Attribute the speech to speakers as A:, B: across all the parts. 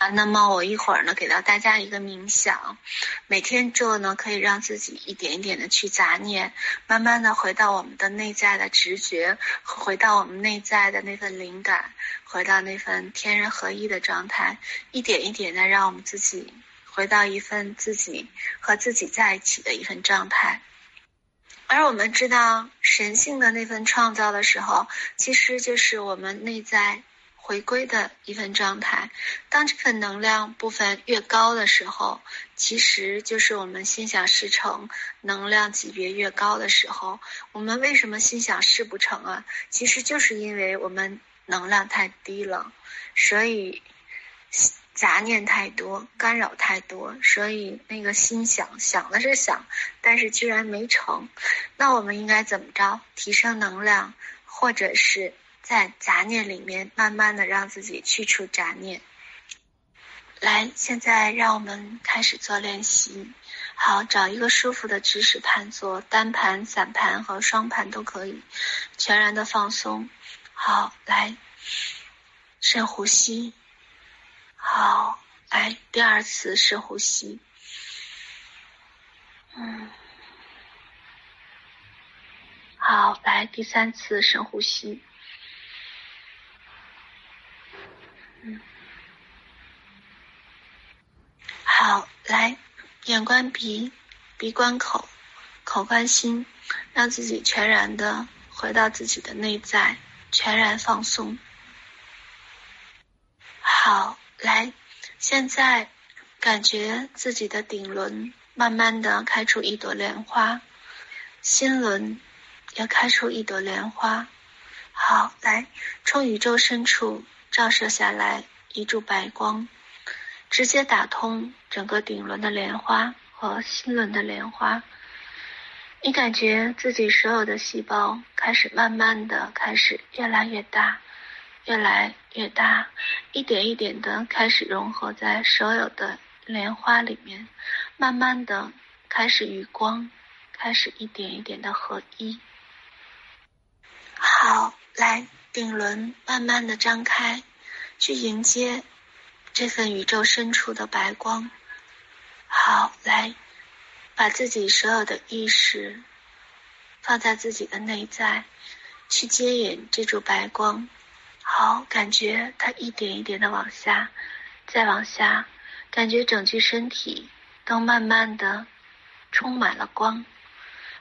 A: 啊，那么我一会儿呢，给到大家一个冥想，每天做呢，可以让自己一点一点的去杂念，慢慢的回到我们的内在的直觉，回到我们内在的那份灵感，回到那份天人合一的状态，一点一点的让我们自己回到一份自己和自己在一起的一份状态。而我们知道神性的那份创造的时候，其实就是我们内在。回归的一份状态，当这份能量部分越高的时候，其实就是我们心想事成，能量级别越高的时候。我们为什么心想事不成啊？其实就是因为我们能量太低了，所以杂念太多，干扰太多，所以那个心想想的是想，但是居然没成。那我们应该怎么着？提升能量，或者是？在杂念里面，慢慢的让自己去除杂念。来，现在让我们开始做练习。好，找一个舒服的姿势盘坐，单盘、散盘和双盘都可以，全然的放松。好，来，深呼吸。好，来，第二次深呼吸。嗯。好，来，第三次深呼吸。嗯，嗯好，来，眼观鼻，鼻观口，口观心，让自己全然的回到自己的内在，全然放松。好，来，现在感觉自己的顶轮慢慢的开出一朵莲花，心轮也开出一朵莲花。好，来，从宇宙深处。照射下来一柱白光，直接打通整个顶轮的莲花和心轮的莲花。你感觉自己所有的细胞开始慢慢的开始越来越大，越来越大，一点一点的开始融合在所有的莲花里面，慢慢的开始与光开始一点一点的合一。好，来。顶轮慢慢的张开，去迎接这份宇宙深处的白光。好，来，把自己所有的意识放在自己的内在，去接引这束白光。好，感觉它一点一点的往下，再往下，感觉整具身体都慢慢的充满了光。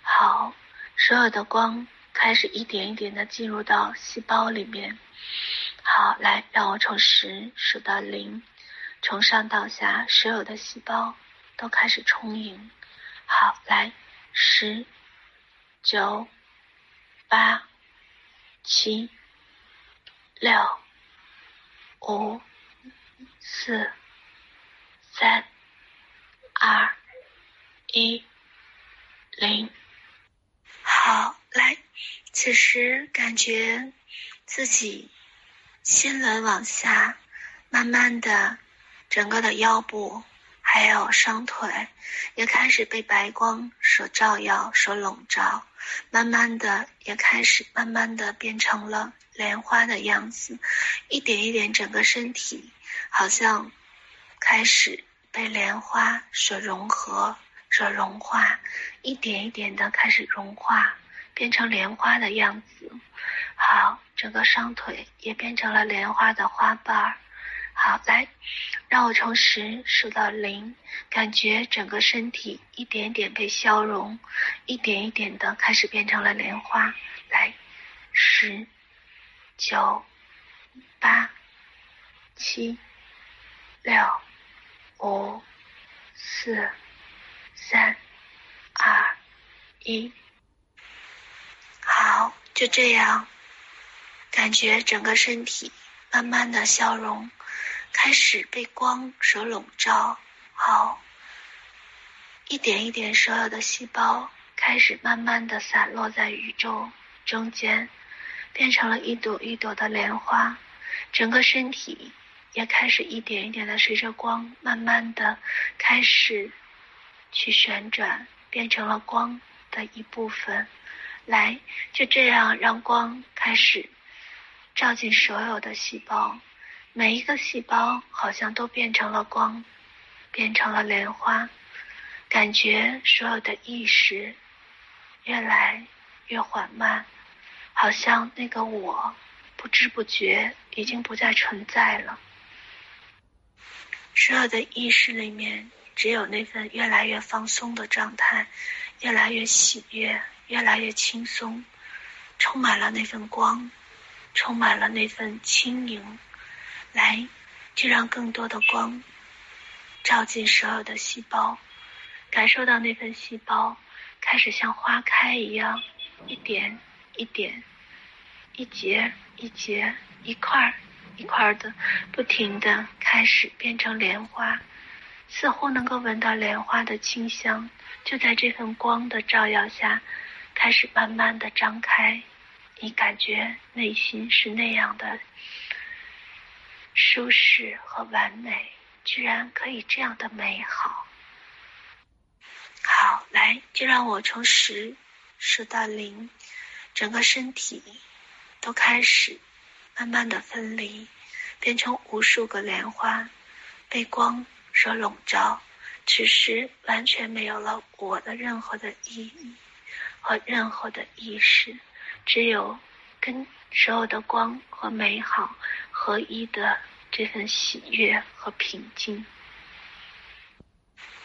A: 好，所有的光。开始一点一点的进入到细胞里面。好，来，让我从十数到零，从上到下，所有的细胞都开始充盈。好，来，十、九、八、七、六、五、四、三、二、一、零。好，来。此时感觉自己心轮往下，慢慢的，整个的腰部还有双腿也开始被白光所照耀、所笼罩，慢慢的也开始慢慢的变成了莲花的样子，一点一点，整个身体好像开始被莲花所融合、所融化，一点一点的开始融化。变成莲花的样子，好，整个双腿也变成了莲花的花瓣儿。好，来，让我从十数到零，感觉整个身体一点点被消融，一点一点的开始变成了莲花。来，十、九、八、七、六、五、四、三、二、一。就这样，感觉整个身体慢慢的消融，开始被光所笼罩。好，一点一点，所有的细胞开始慢慢的散落在宇宙中间，变成了一朵一朵的莲花。整个身体也开始一点一点的随着光，慢慢的开始去旋转，变成了光的一部分。来，就这样让光开始照进所有的细胞，每一个细胞好像都变成了光，变成了莲花，感觉所有的意识越来越缓慢，好像那个我不知不觉已经不再存在了。所有的意识里面，只有那份越来越放松的状态，越来越喜悦，越来越轻松，充满了那份光，充满了那份轻盈。来，就让更多的光照进所有的细胞，感受到那份细胞开始像花开一样，一点一点，一节一节，一块一块的，不停的开始变成莲花，似乎能够闻到莲花的清香，就在这份光的照耀下，开始慢慢的张开，你感觉内心是那样的。舒适和完美，居然可以这样的美好。好，来，就让我从十数到零，整个身体都开始慢慢的分离，变成无数个莲花，被光所笼罩。此时完全没有了我的任何的意义和任何的意识，只有跟所有的光和美好合一的这份喜悦和平静。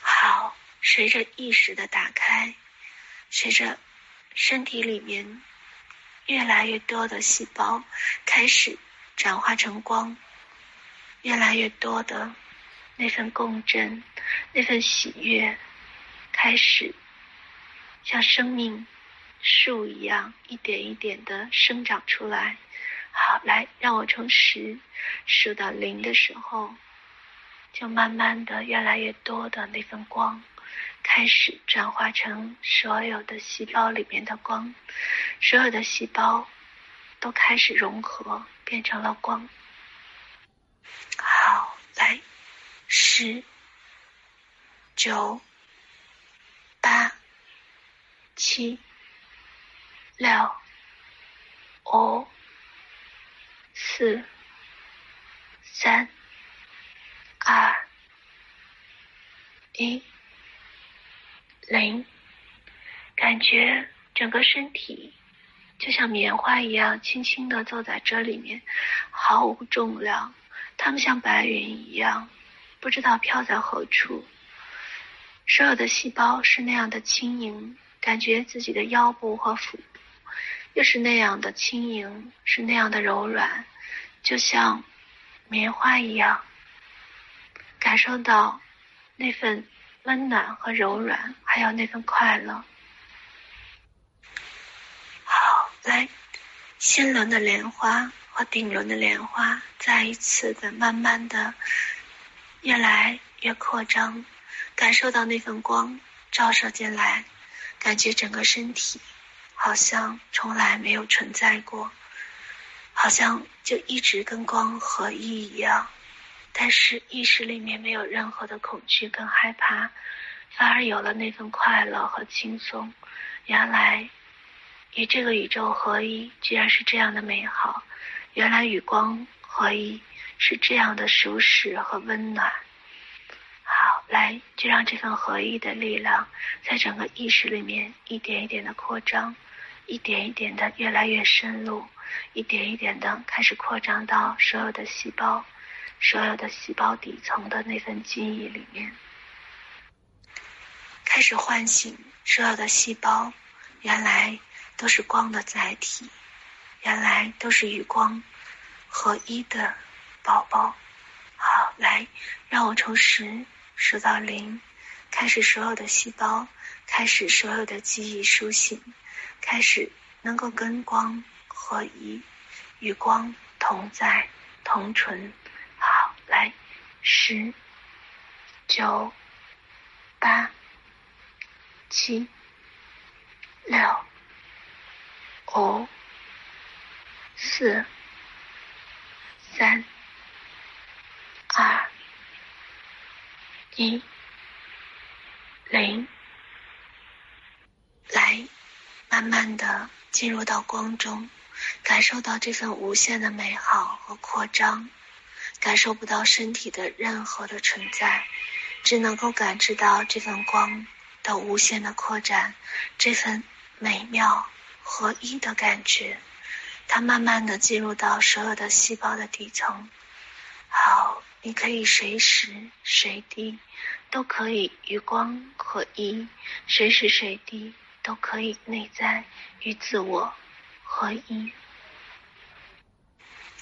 A: 好，随着意识的打开，随着身体里面越来越多的细胞开始转化成光，越来越多的那份共振，那份喜悦开始像生命树一样一点一点的生长出来。好，来，让我从十数到零的时候，就慢慢的越来越多的那份光，开始转化成所有的细胞里面的光，所有的细胞都开始融合，变成了光。好，来，十、九、八、七、六、五。四、三、二、一、零，感觉整个身体就像棉花一样轻轻地坐在这里面，毫无重量。它们像白云一样，不知道飘在何处。所有的细胞是那样的轻盈，感觉自己的腰部和腹部。又是那样的轻盈，是那样的柔软，就像棉花一样，感受到那份温暖和柔软，还有那份快乐。好，来，心轮的莲花和顶轮的莲花再一次的慢慢的越来越扩张，感受到那份光照射进来，感觉整个身体。好像从来没有存在过，好像就一直跟光合一一样，但是意识里面没有任何的恐惧跟害怕，反而有了那份快乐和轻松。原来与这个宇宙合一，居然是这样的美好；原来与光合一，是这样的舒适和温暖。来，就让这份合一的力量在整个意识里面一点一点的扩张。一点一点的越来越深入，一点一点的开始扩张到所有的细胞，所有的细胞底层的那份记忆里面，开始唤醒所有的细胞，原来都是光的载体，原来都是与光合一的宝宝。好，来，让我从十数到零，开始所有的细胞，开始所有的记忆苏醒。开始能够跟光合一，与光同在同存。好，来，十、九、八、七、六、五、四、三、二、一、零。来慢慢的进入到光中，感受到这份无限的美好和扩张，感受不到身体的任何的存在，只能够感知到这份光的无限的扩展，这份美妙合一的感觉。它慢慢的进入到所有的细胞的底层。好，你可以随时随地都可以与光合一，随时随地都可以内在与自我合一。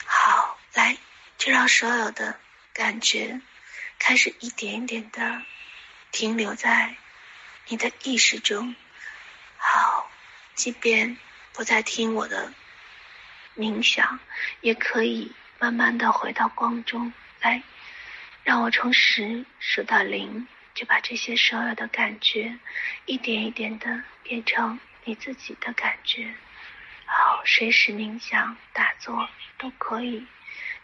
A: 好，来，就让所有的感觉开始一点一点的停留在你的意识中。好，即便不再听我的。冥想也可以慢慢的回到光中来，让我从十数到零，就把这些所有的感觉一点一点的变成你自己的感觉。好，随时冥想打坐都可以，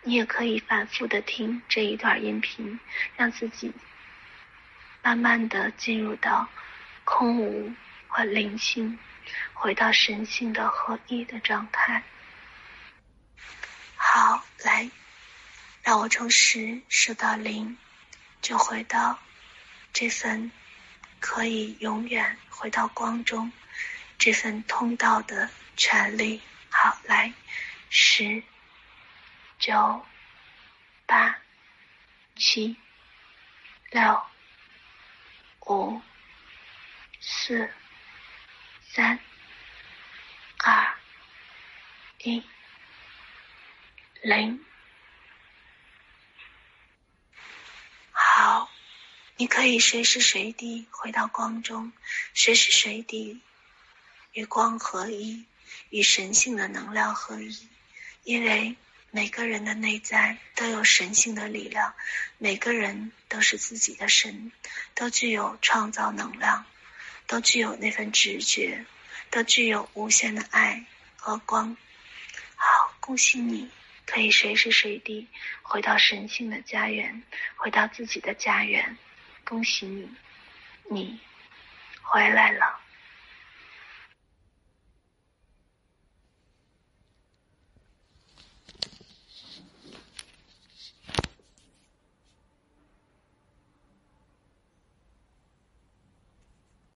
A: 你也可以反复的听这一段音频，让自己慢慢的进入到空无和灵性，回到神性的合一的状态。好，来，让我从十数到零，就回到这份可以永远回到光中这份通道的权利。好，来，十、九、八、七、六、五、四、三、二、一。零，好，你可以随时随地回到光中，随时随地与光合一，与神性的能量合一。因为每个人的内在都有神性的力量，每个人都是自己的神，都具有创造能量，都具有那份直觉，都具有无限的爱和光。好，恭喜你。可以随时随地回到神性的家园，回到自己的家园。恭喜你，你回来了。